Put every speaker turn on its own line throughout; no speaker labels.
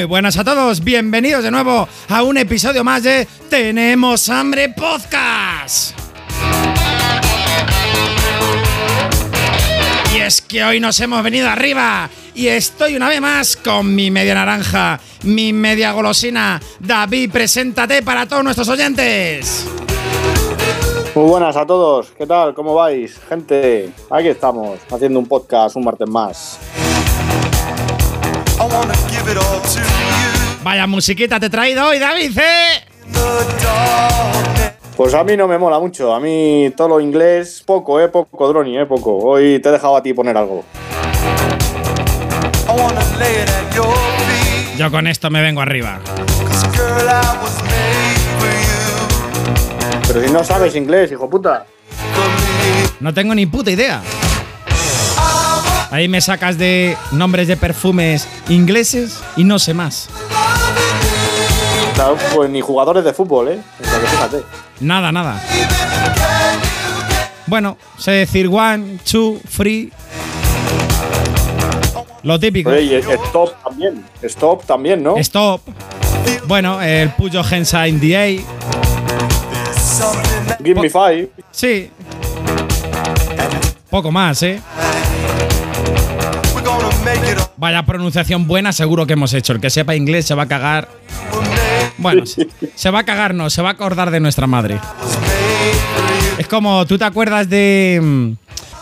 Muy buenas a todos, bienvenidos de nuevo a un episodio más de Tenemos Hambre Podcast. Y es que hoy nos hemos venido arriba y estoy una vez más con mi media naranja, mi media golosina. David, preséntate para todos nuestros oyentes.
Muy buenas a todos, ¿qué tal? ¿Cómo vais? Gente, aquí estamos, haciendo un podcast un martes más.
Vaya musiquita te he traído hoy, David, ¿eh?
Pues a mí no me mola mucho, a mí todo lo inglés, poco, eh, poco, Droni, eh, poco. Hoy te he dejado a ti poner algo.
Yo con esto me vengo arriba.
Pero si no sabes inglés, hijo puta.
No tengo ni puta idea. Ahí me sacas de nombres de perfumes ingleses y no sé más.
Pues ni jugadores de fútbol, ¿eh? Fíjate.
Nada, nada. Bueno, sé decir one, two, free. Lo típico.
Oye, y stop también. Stop también, ¿no?
Stop. Bueno, el Puyo Gensa in the A.
Give me five.
Sí. Poco más, ¿eh? Vaya pronunciación buena, seguro que hemos hecho. El que sepa inglés se va a cagar. Bueno, se, va a cagar, no, se va a acordar de nuestra madre. Es como, ¿tú te acuerdas de. mm,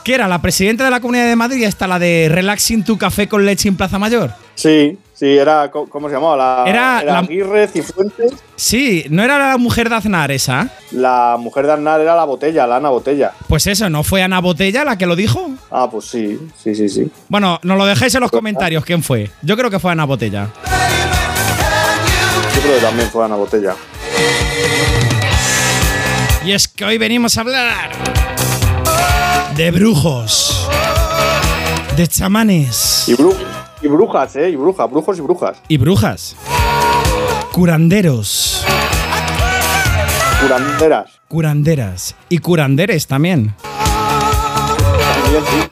¿Qué era? La presidenta de la Comunidad de Madrid está la de Relaxing tu café con leche en Plaza Mayor.
Sí, sí, era. ¿Cómo se llamaba? La,
Era la-
Aguirre Cifuentes.
Sí, ¿no era la mujer de Aznar esa?
La mujer de Arnar era la botella, la Ana Botella.
Pues eso, ¿no fue Ana Botella la que lo dijo?
Ah, pues sí, sí, sí, sí.
Bueno, nos lo dejéis en los comentarios quién fue. Yo creo que fue Ana Botella.
Yo creo que también fue Ana Botella.
Y es que hoy venimos a hablar de brujos, de chamanes
Y, bru- y brujas, ¿eh? Y brujas, brujos y brujas.
y brujas, curanderos,
Curanderas.
curanderas y curanderes también.
También, sí.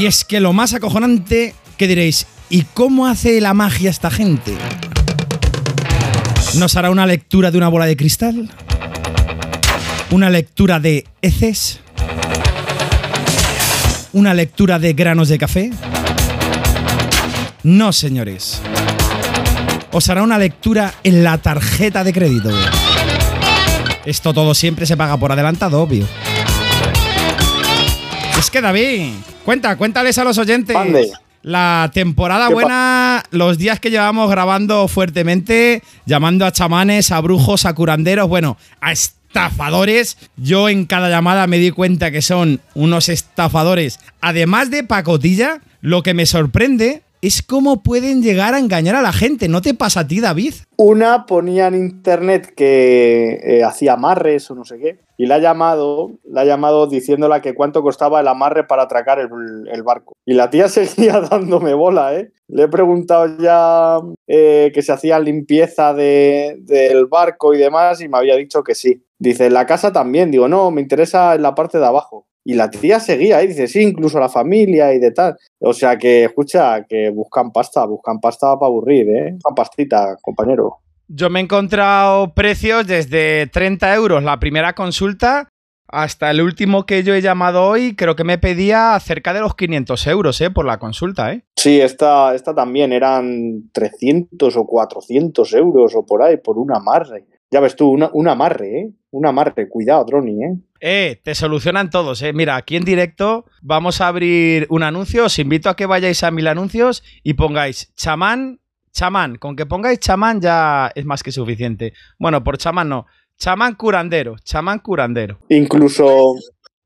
Y es que lo más acojonante que diréis, ¿y cómo hace la magia esta gente? ¿Nos hará una lectura de una bola de cristal? ¿Una lectura de heces? ¿Una lectura de granos de café? No, señores. Os hará una lectura en la tarjeta de crédito. Esto todo siempre se paga por adelantado, obvio. Es que David, cuenta, cuéntales a los oyentes. La temporada
¿Qué pa-
buena, los días que llevamos grabando fuertemente, llamando a chamanes, a brujos, a curanderos, bueno, a estafadores. Yo en cada llamada me di cuenta que son unos estafadores. Además de pacotilla, lo que me sorprende es cómo pueden llegar a engañar a la gente. ¿No te pasa a ti, David?
Una ponía en internet que eh, hacía amarres o no sé qué. Y la ha llamado, la ha llamado diciéndola que cuánto costaba el amarre para atracar el, barco. Y la tía seguía dándome bola, ¿eh? Le he preguntado ya eh, que se hacía limpieza de- del barco y demás y me había dicho que sí. Dice, la casa también. Digo, no, me interesa en la parte de abajo. Y la tía seguía ahí, dice, sí, incluso la familia y de tal. O sea que, escucha, que buscan pasta, buscan pasta para aburrir, ¿eh? Buscan pastita, compañero.
Yo me he encontrado precios desde 30 euros la primera consulta hasta el último que yo he llamado hoy, creo que me pedía cerca de los 500 euros ¿eh? por la consulta. ¿eh?
Sí, esta, esta también eran 300 o 400 euros o por ahí, por un amarre. Ya ves tú, una- un amarre, ¿eh? Un amarre, cuidado, Droni, ¿eh?
Eh, te solucionan todos, eh. Mira, aquí en directo vamos a abrir un anuncio. Os invito a que vayáis a mil anuncios y pongáis chamán, chamán. Con que pongáis chamán ya es más que suficiente. Bueno, por chamán no. Chamán curandero, chamán curandero.
Incluso,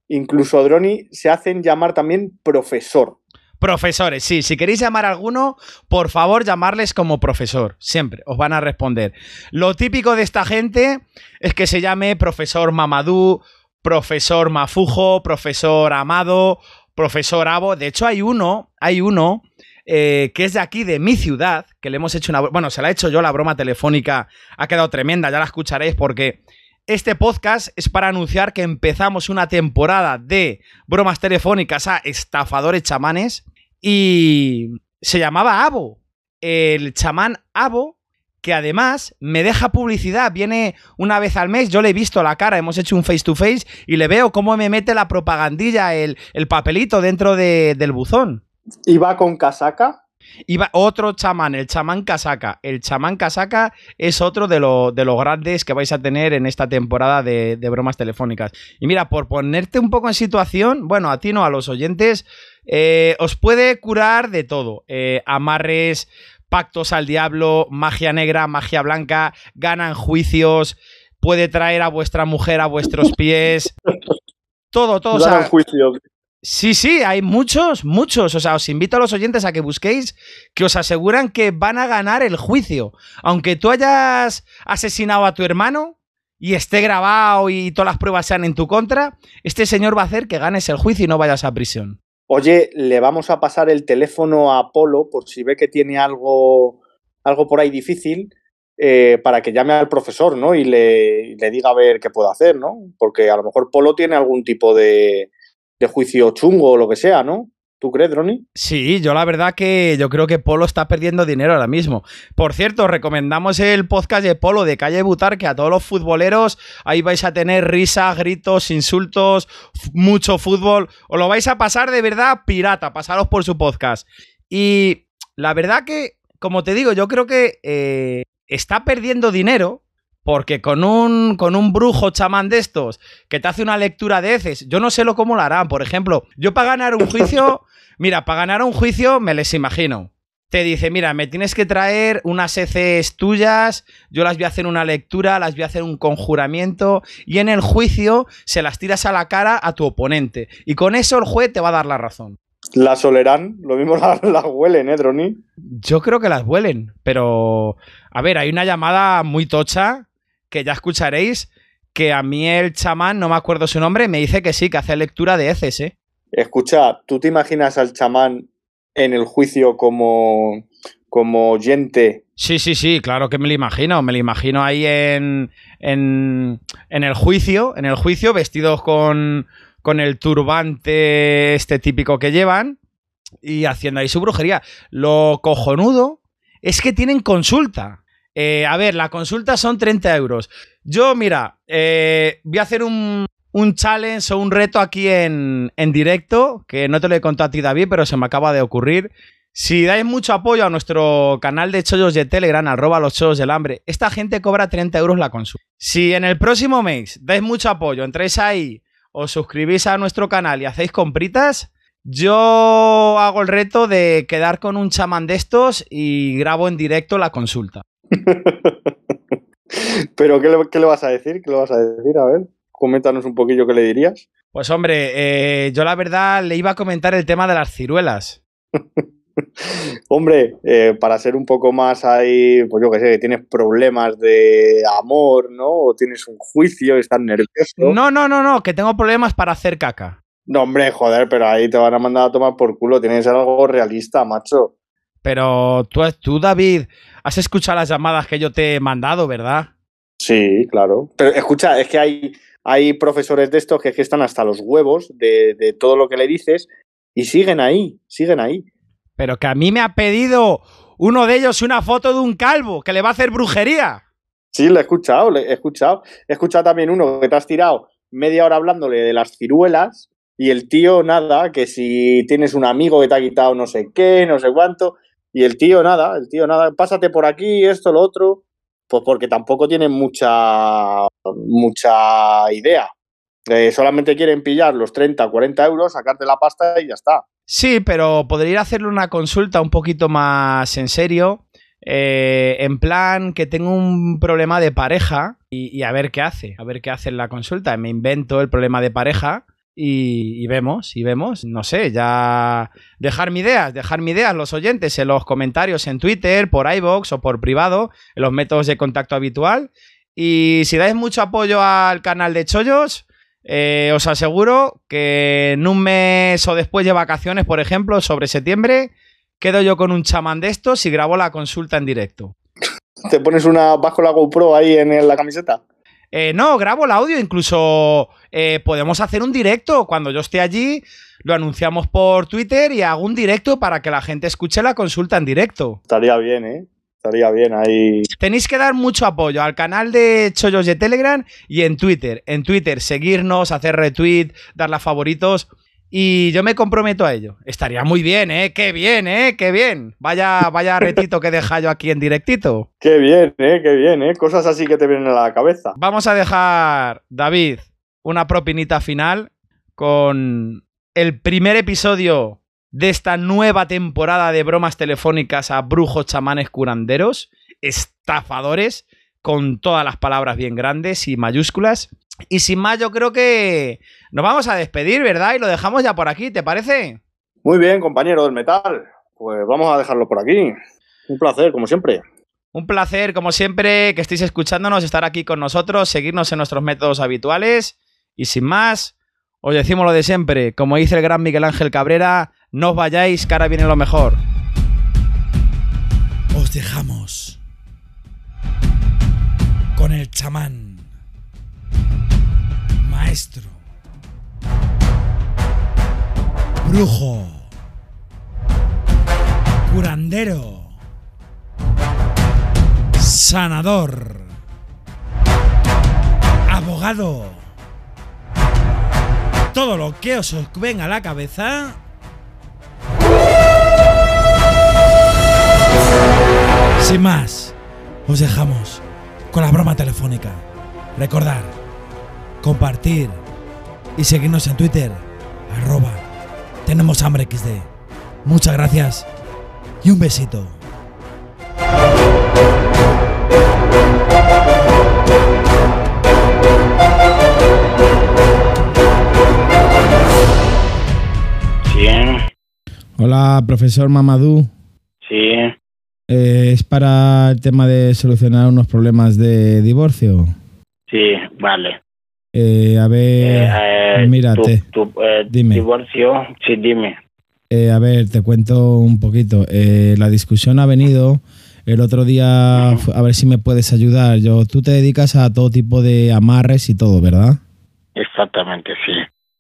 incluso Droni se hacen llamar también profesor.
Profesores, sí, si queréis llamar a alguno, por favor llamarles como profesor, siempre, os van a responder. Lo típico de esta gente es que se llame profesor Mamadou, profesor Mafujo, profesor Amado, profesor Abo. De hecho, hay uno, hay uno eh, que es de aquí, de mi ciudad, que le hemos hecho una... Bueno, se la he hecho yo, la broma telefónica ha quedado tremenda, ya la escucharéis porque este podcast es para anunciar que empezamos una temporada de bromas telefónicas a estafadores chamanes y se llamaba Abo. El chamán Abo que además me deja publicidad, viene una vez al mes, yo le he visto la cara, hemos hecho un face to face y le veo cómo me mete la propagandilla, el, papelito dentro del buzón.
¿Y va con casaca?
Iba otro chamán, el chamán casaca. El chamán casaca es otro de, de los grandes que vais a tener en esta temporada de, bromas telefónicas. Y mira, por ponerte un poco en situación, bueno, a ti no, a los oyentes, eh, os puede curar de todo. Eh, amarres, pactos al diablo, magia negra, magia blanca, ganan juicios, puede traer a vuestra mujer a vuestros pies. Todo, todo.
Ganan juicios.
Sí, sí, hay muchos, muchos. O sea, os invito a los oyentes a que busquéis que os aseguran que van a ganar el juicio. Aunque tú hayas asesinado a tu hermano y esté grabado y todas las pruebas sean en tu contra, este señor va a hacer que ganes el juicio y no vayas a prisión.
Oye, le vamos a pasar el teléfono a Apolo por si ve que tiene algo, algo por ahí difícil. Eh, para que llame al profesor, ¿no? Y le, le diga a ver qué puede hacer, ¿no? Porque a lo mejor Polo tiene algún tipo de, de juicio chungo o lo que sea, ¿no? ¿Tú crees, Droni?
Sí, yo la verdad que yo creo que Polo está perdiendo dinero ahora mismo. Por cierto, recomendamos el podcast de Polo de Calle Butar, que a todos los futboleros ahí vais a tener risas, gritos, insultos, mucho fútbol. Os lo vais a pasar de verdad pirata, pasaros por su podcast. Y la verdad que, como te digo, yo creo que eh, está perdiendo dinero porque con un, con un brujo chamán de estos que te hace una lectura de heces, yo no sé lo cómo lo harán. Por ejemplo, yo para ganar un juicio, mira, para ganar un juicio me les imagino. Te dice, mira, me tienes que traer unas heces tuyas, yo las voy a hacer una lectura, las voy a hacer un conjuramiento y en el juicio se las tiras a la cara a tu oponente. Y con eso el juez te va a dar la razón.
Las olerán, lo mismo las, las huelen, ¿eh, Droni?
Yo creo que las huelen, pero... A ver, hay una llamada muy tocha que ya escucharéis, que a mí el chamán, no me acuerdo su nombre, me dice que sí, que hace lectura de heces, ¿eh?
Escucha, ¿tú te imaginas al chamán en el juicio como, como oyente?
Sí, sí, sí, claro que me lo imagino. Me lo imagino ahí en, en, en el juicio, en el juicio, vestidos con, con el turbante este típico que llevan y haciendo ahí su brujería. Lo cojonudo es que tienen consulta. Eh, a ver, la consulta son 30 euros. Yo, mira, eh, voy a hacer un, challenge o un reto aquí en, directo, que no te lo he contado a ti, David, pero se me acaba de ocurrir. Si dais mucho apoyo a nuestro canal de chollos de Telegram, arroba los chollos del hambre, esta gente cobra 30 euros la consulta. Si en el próximo mes dais mucho apoyo, entréis ahí, os suscribís a nuestro canal y hacéis compritas, yo hago el reto de quedar con un chamán de estos y grabo en directo la consulta.
Pero, ¿qué le, vas a decir? ¿Qué le vas a decir? A ver, coméntanos un poquillo qué le dirías.
Pues hombre, eh, yo la verdad le iba a comentar el tema de las ciruelas.
Hombre, eh, para ser un poco más ahí, pues yo que sé, que tienes problemas de amor, ¿no? O tienes un juicio estás nervioso.
No, no, no, no, que tengo problemas para hacer caca.
No, hombre, joder, pero ahí te van a mandar a tomar por culo. Tienes que ser algo realista, macho.
Pero tú, tú, David, has escuchado las llamadas que yo te he mandado, ¿verdad?
Sí, claro. Pero escucha, es que hay, hay profesores de estos que, están hasta los huevos de, todo lo que le dices y siguen ahí, siguen ahí.
Pero que a mí me ha pedido uno de ellos una foto de un calvo que le va a hacer brujería.
Sí, lo he escuchado, lo he escuchado. He escuchado también uno que te has tirado media hora hablándole de las ciruelas y el tío nada, que si tienes un amigo que te ha quitado no sé qué, no sé cuánto, y el tío nada, el tío nada, pásate por aquí, esto, lo otro, pues porque tampoco tienen mucha, mucha idea. Eh, solamente quieren pillar los 30, 40 euros, sacarte la pasta y ya está.
Sí, pero podría hacerle una consulta un poquito más en serio. Eh, en plan que tengo un problema de pareja y, y, a ver qué hace, a ver qué hace en la consulta. Me invento el problema de pareja y, vemos, y vemos, no sé, ya dejarme ideas, dejarme ideas los oyentes en los comentarios en Twitter, por iBox o por privado, en los métodos de contacto habitual. Y si dais mucho apoyo al canal de Chollos, eh, os aseguro que en un mes o después de vacaciones, por ejemplo, sobre septiembre, quedo yo con un chamán de estos y grabo la consulta en directo.
¿Te pones una bajo la GoPro ahí en la camiseta?
Eh, no, grabo el audio, incluso eh, podemos hacer un directo. Cuando yo esté allí, lo anunciamos por Twitter y hago un directo para que la gente escuche la consulta en directo.
Estaría bien, ¿eh? Estaría bien ahí.
Tenéis que dar mucho apoyo al canal de Chollos de Telegram y en Twitter. En Twitter, seguirnos, hacer retweet, darle a favoritos. Y yo me comprometo a ello. Estaría muy bien, ¿eh? ¡Qué bien, ¿eh? ¡Qué bien! Vaya, vaya retito que deja yo aquí en directito.
Qué bien, ¿eh? Qué bien, ¿eh? Cosas así que te vienen a la cabeza.
Vamos a dejar, David, una propinita final con el primer episodio de esta nueva temporada de bromas telefónicas a brujos, chamanes, curanderos, estafadores, con todas las palabras bien grandes y mayúsculas. Y sin más, yo creo que nos vamos a despedir, ¿verdad? Y lo dejamos ya por aquí, ¿te parece?
Muy bien, compañero del metal. Pues vamos a dejarlo por aquí. Un placer, como siempre.
Un placer, como siempre, que estéis escuchándonos, estar aquí con nosotros, seguirnos en nuestros métodos habituales. Y sin más, os decimos lo de siempre, como dice el gran Miguel Ángel Cabrera, no os vayáis, que ahora viene lo mejor.
Os dejamos chamán, maestro, brujo, curandero, sanador, abogado, todo lo que os venga a la cabeza. Sin más, os dejamos con la broma telefónica. Recordar, compartir y seguirnos en Twitter, arroba, tenemos hambre XD. Muchas gracias y un besito.
Sí,
Hola, profesor Mamadou.
sí,
Eh, es para el tema de solucionar unos problemas de divorcio.
sí, vale.
Eh, a ver,
Eh, eh,
mírate.
Tu, tu, eh,
Dime.
divorcio, sí, dime.
eh, a ver, te cuento un poquito. Eh, la discusión ha venido el otro día, a ver si me puedes ayudar. Yo, tú te dedicas a todo tipo de amarres y todo, ¿verdad?
Exactamente, sí.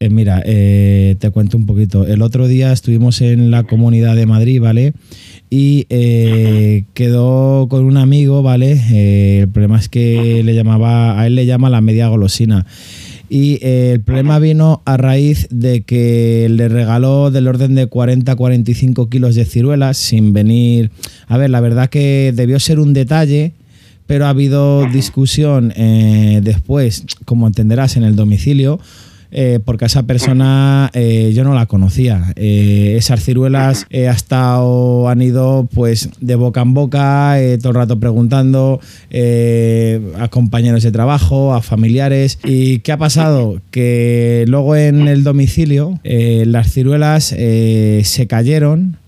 Eh, mira, eh, te cuento un poquito. El otro día estuvimos en la comunidad de Madrid, ¿vale? Y eh, quedó con un amigo, ¿vale? El problema es que le llamaba, a él le llama la media golosina. Y el problema vino a raíz de que le regaló del orden de 40-45 kilos de ciruelas sin venir. A ver, la verdad que debió ser un detalle, pero ha habido discusión después, como entenderás, en el domicilio. Eh, porque esa persona eh, yo no la conocía. Eh, esas ciruelas ha han ido pues de boca en boca, todo el rato preguntando a compañeros de trabajo, a familiares. ¿Y qué ha pasado? Que luego en el domicilio las ciruelas se cayeron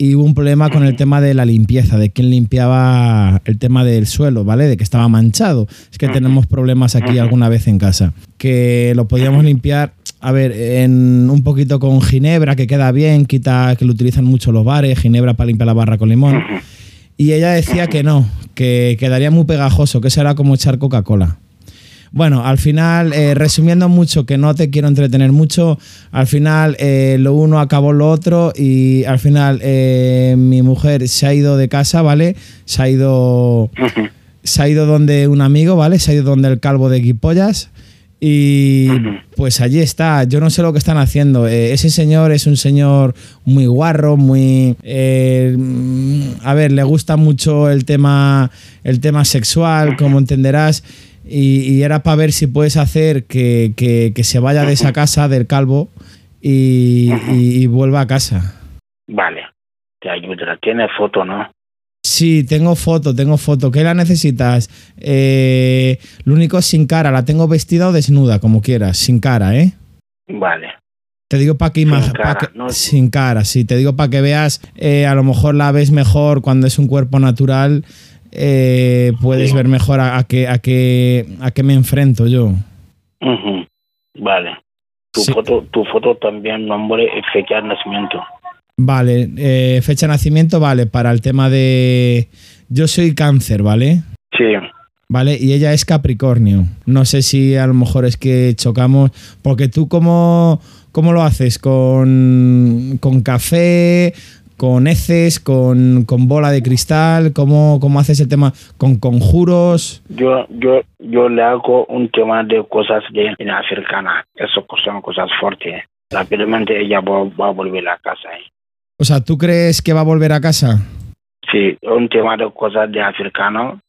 y hubo un problema con el tema de la limpieza, de quién limpiaba el tema del suelo, ¿vale? De que estaba manchado. Es que tenemos problemas aquí alguna vez en casa. Que lo podíamos limpiar, a ver, en un poquito con ginebra, que queda bien, quita que lo utilizan mucho los bares, ginebra para limpiar la barra con limón. Y ella decía que no, que quedaría muy pegajoso, que eso era como echar Coca-Cola. Bueno, al final, eh, resumiendo mucho, que no te quiero entretener mucho, al final eh, lo uno acabó lo otro y al final eh, mi mujer se ha ido de casa, ¿vale? Se ha ido, se ha ido donde un amigo, ¿vale? Se ha ido donde el calvo de Guipollas y pues allí está. Yo no sé lo que están haciendo. Eh, ese señor es un señor muy guarro, muy... eh, mm, a ver, le gusta mucho el tema, el tema sexual, como entenderás. Y, y era para ver si puedes hacer que, que- que se vaya de esa casa del calvo y, y- y vuelva a casa.
Vale, te ayudará. Tiene foto, ¿no?
Sí, tengo foto, tengo foto. ¿Qué la necesitas? Eh, lo único es sin cara. La tengo vestida o desnuda, como quieras. Sin cara, ¿eh?
Vale,
Te digo para que
Sin
pa' que-
¿no?
sin cara, sí. Te digo para que veas, eh, a lo mejor la ves mejor cuando es un cuerpo natural. Eh, puedes
Sí.
ver mejor a, a qué, a, qué, a qué me enfrento yo.
Vale. Tu,
Sí.
foto, tu foto también, nombre fecha de nacimiento.
Vale, eh, fecha de nacimiento, vale, para el tema de... Yo soy cáncer, ¿vale?
Sí,
¿vale? Y ella es Capricornio. No sé si a lo mejor es que chocamos, porque tú cómo, cómo lo haces, con, con café, con heces, con, con bola de cristal, ¿Cómo, ¿cómo haces el tema? ¿Con conjuros?
Yo, yo, yo le hago un tema de cosas de en africana. Eso son cosas fuertes. Rápidamente ella va, va a volver a casa. ¿eh?
O sea, ¿tú crees que va a volver a casa?
Sí, un tema de cosas de africano,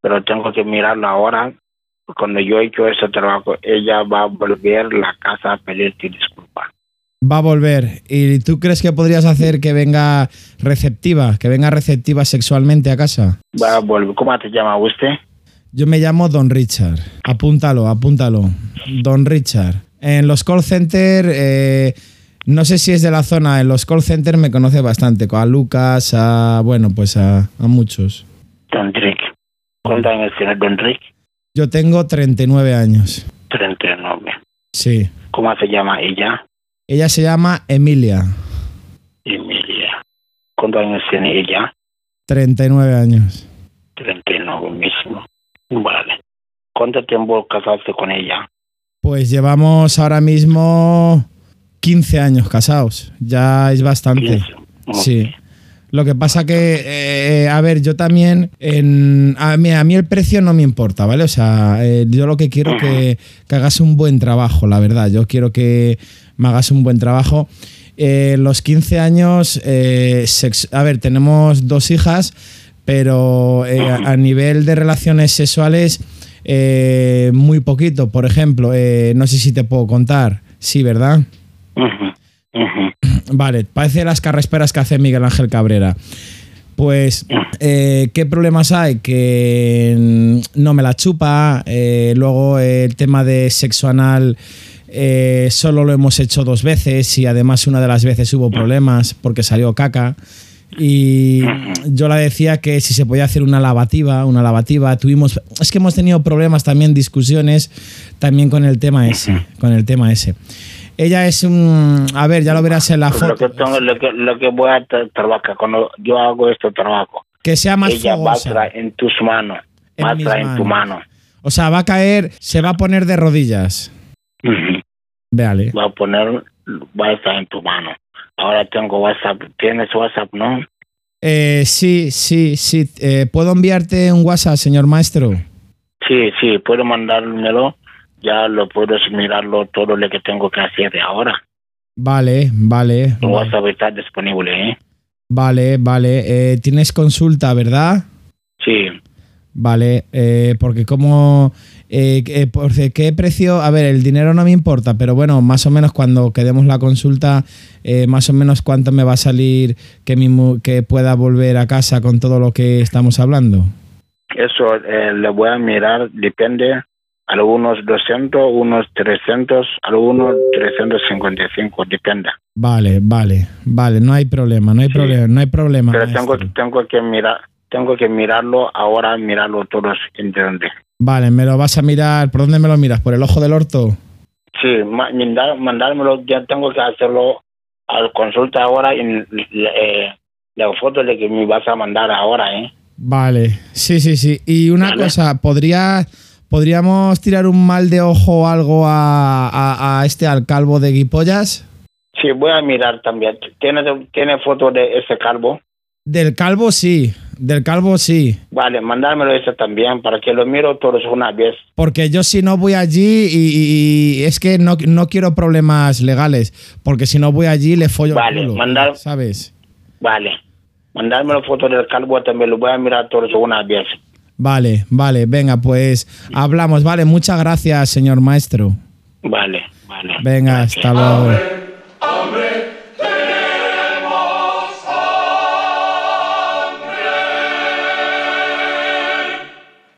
pero tengo que mirarlo ahora. Cuando yo he hecho ese trabajo, ella va a volver a la casa a pedirte disculpas.
Va a volver. ¿Y tú crees que podrías hacer que venga receptiva, que venga receptiva sexualmente a casa?
Va a volver. ¿Cómo te llama usted?
Yo me llamo Don Richard. Apúntalo, apúntalo. Don Richard. En los call centers, eh, no sé si es de la zona, en los call centers me conoce bastante. A Lucas, a, bueno, pues a, a muchos.
Don Rick. ¿Cuántos años tiene Don Rick?
Yo tengo 39 años.
39.
Sí.
¿Cómo se llama ella?
Ella se llama Emilia.
Emilia. ¿Cuántos años tiene ella?
39 años.
39 mismo. Vale. ¿Cuánto tiempo casaste con ella?
Pues llevamos ahora mismo 15 años casados. Ya es bastante.
15.
Sí. Lo que pasa que, eh, a ver, yo también, en, a, mí, a mí el precio no me importa, ¿vale? O sea, eh, yo lo que quiero que, que hagas un buen trabajo, la verdad. Yo quiero que me hagas un buen trabajo. Eh, los 15 años, eh, sex- a ver, tenemos dos hijas, pero a, a nivel de relaciones sexuales, muy poquito. Por ejemplo, no sé si te puedo contar. Sí, ¿verdad? Vale, parece las carresperas que hace Miguel Ángel Cabrera. Pues, eh, ¿qué problemas hay? Que mm, no me la chupa. eh, luego el tema de sexo anal eh, solo lo hemos hecho dos veces y además una de las veces hubo problemas porque salió caca. Y yo la decía que si se podía hacer una lavativa, una lavativa, tuvimos, es que hemos tenido problemas también, discusiones también con el tema ese, con el tema ese. Ella es un, a ver, ya lo verás en la
Lo
foto,
que, tengo, lo, que, lo que voy a tra- trabajar, cuando yo hago este trabajo,
que sea más
ella va a traer en tus manos,
En
va a traer en tu mano.
O sea, va a caer, se va a poner de rodillas.
Ujú.
Véale.
Va a poner, va a estar en tu mano. Ahora tengo WhatsApp. ¿Tienes WhatsApp, no?
Eh, sí, sí, sí. Eh, ¿Puedo enviarte un WhatsApp, señor maestro?
Sí, sí, puedo mandármelo. Ya lo puedo mirarlo todo lo que tengo que hacer de ahora.
Vale, vale.
Tu WhatsApp está disponible, ¿eh?
Vale, vale. Eh, Tienes consulta, ¿verdad?
Sí.
Vale, eh, porque como... eh, eh, por qué precio? A ver, el dinero no me importa, pero bueno, más o menos cuando quedemos la consulta, eh, más o menos cuánto me va a salir que, mi mu- que pueda volver a casa con todo lo que estamos hablando.
Eso eh, le voy a mirar, depende. Algunos 200, unos 300, algunos 355, depende.
Vale, vale, vale, no hay problema, no hay
Sí.
problema, no hay problema.
Pero tengo, tengo que mirar, tengo que mirarlo ahora, mirarlo todos en dónde.
Vale, me lo vas a mirar, ¿por dónde me lo miras? ¿Por el ojo del orto?
Sí, ma- mandar- mandármelo, ya tengo que hacerlo al consulta ahora en eh, la foto de que me vas a mandar ahora, ¿eh?
Vale, sí, sí, sí. Y una
Vale.
cosa, ¿podría, ¿podríamos tirar un mal de ojo o algo a, a- a este, al calvo de Guipollas?
Sí, voy a mirar también. ¿Tiene, tiene foto de ese calvo?
Del calvo sí, del calvo sí.
Vale, mandármelo ese también para que lo miro todos una vez.
Porque yo si no voy allí y, y- y es que no, no quiero problemas legales, porque si no voy allí le follo
Vale,
el culo,
mandar-
¿sabes?
Vale. Mandármelo foto del calvo también, lo voy a mirar todos una vez.
Vale, vale, venga, pues hablamos. Vale, muchas gracias, señor maestro.
Vale, vale.
Venga, hasta luego. Hombre, hombre.